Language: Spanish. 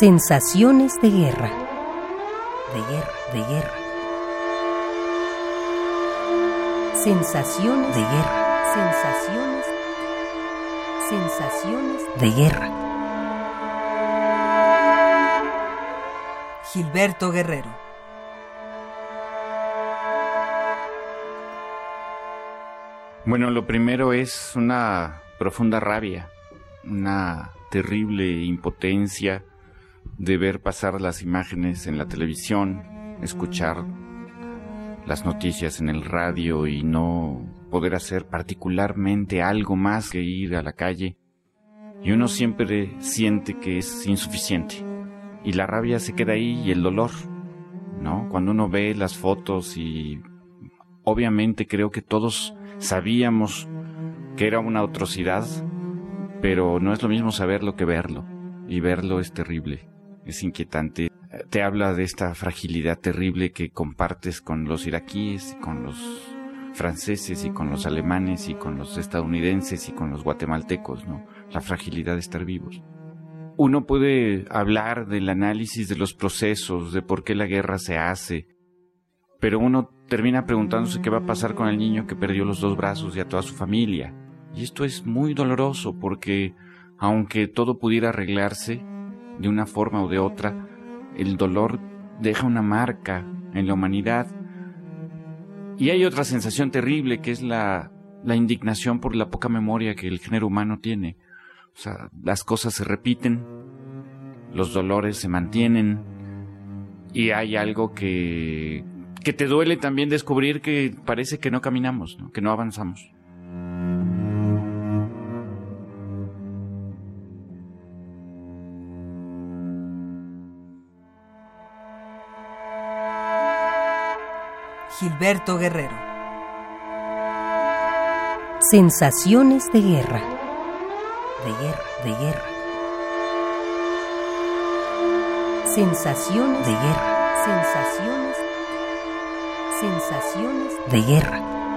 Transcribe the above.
Sensaciones de guerra. De guerra, de guerra. Sensaciones de guerra. Sensaciones. Sensaciones de guerra. Gilberto Guerrero. Bueno, lo primero es una profunda rabia, una terrible impotencia de ver pasar las imágenes en la televisión, escuchar las noticias en el radio y no poder hacer particularmente algo más que ir a la calle. Y uno siempre siente que es insuficiente. Y la rabia se queda ahí y el dolor, ¿no? Cuando uno ve las fotos y obviamente creo que todos sabíamos que era una atrocidad, pero no es lo mismo saberlo que verlo. Y verlo es terrible es inquietante. Te habla de esta fragilidad terrible que compartes con los iraquíes, con los franceses y con los alemanes y con los estadounidenses y con los guatemaltecos, ¿no? La fragilidad de estar vivos. Uno puede hablar del análisis de los procesos, de por qué la guerra se hace, pero uno termina preguntándose qué va a pasar con el niño que perdió los dos brazos y a toda su familia. Y esto es muy doloroso porque aunque todo pudiera arreglarse, de una forma o de otra, el dolor deja una marca en la humanidad. Y hay otra sensación terrible que es la, indignación por la poca memoria que el género humano tiene. O sea, las cosas se repiten, los dolores se mantienen y hay algo que, que te duele también descubrir que parece que no caminamos, que no avanzamos. Gilberto Guerrero. Sensaciones de guerra. De guerra, de guerra. Sensaciones de guerra. Sensaciones. Sensaciones de guerra.